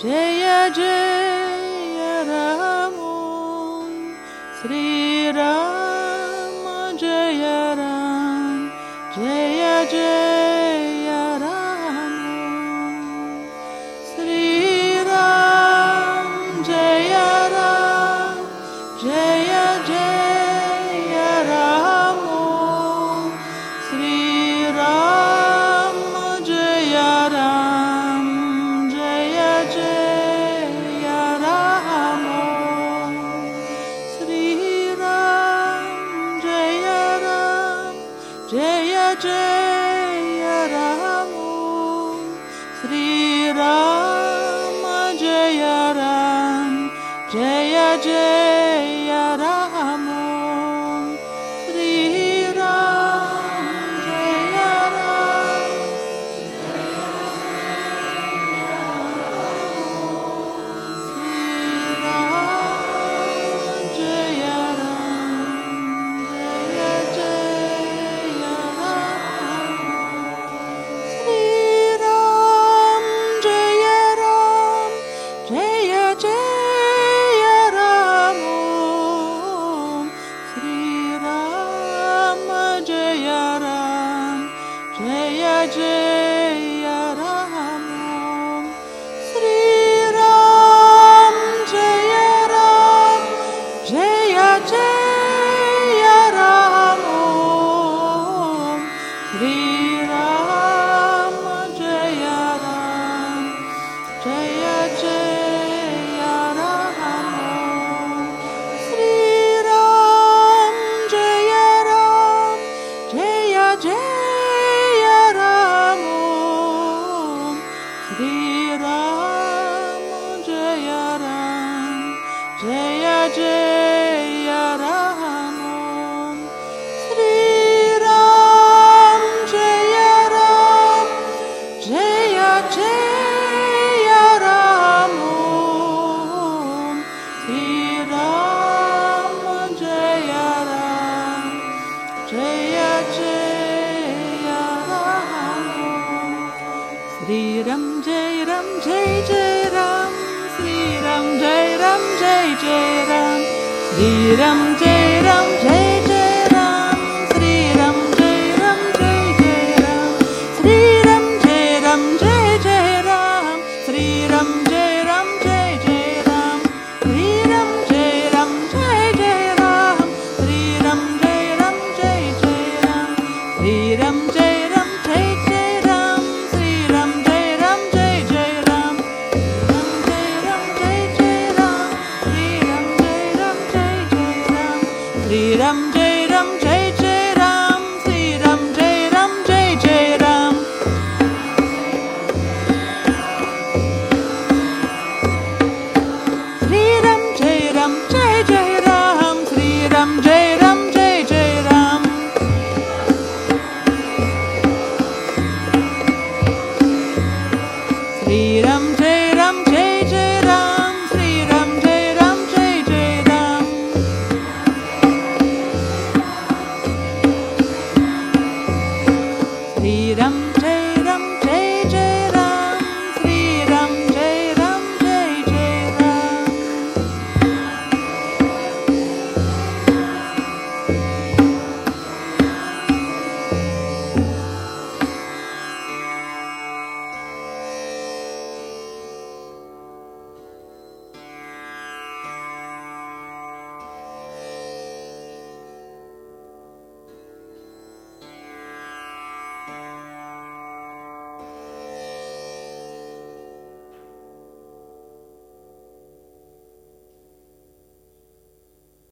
Jaya Jaya Ram Sri Ram Jaya Ram Jaya Jaya magic. Jaya Jaya Ram Ram Sri Ram Jaya Ram. Jaya Jaya Ram Ram Sri Jai Jai Shriram Jai Ram Jai Jai Ram श्रीरं Jai Rang Jai Jai Ram श्रीरं Jai Freedom.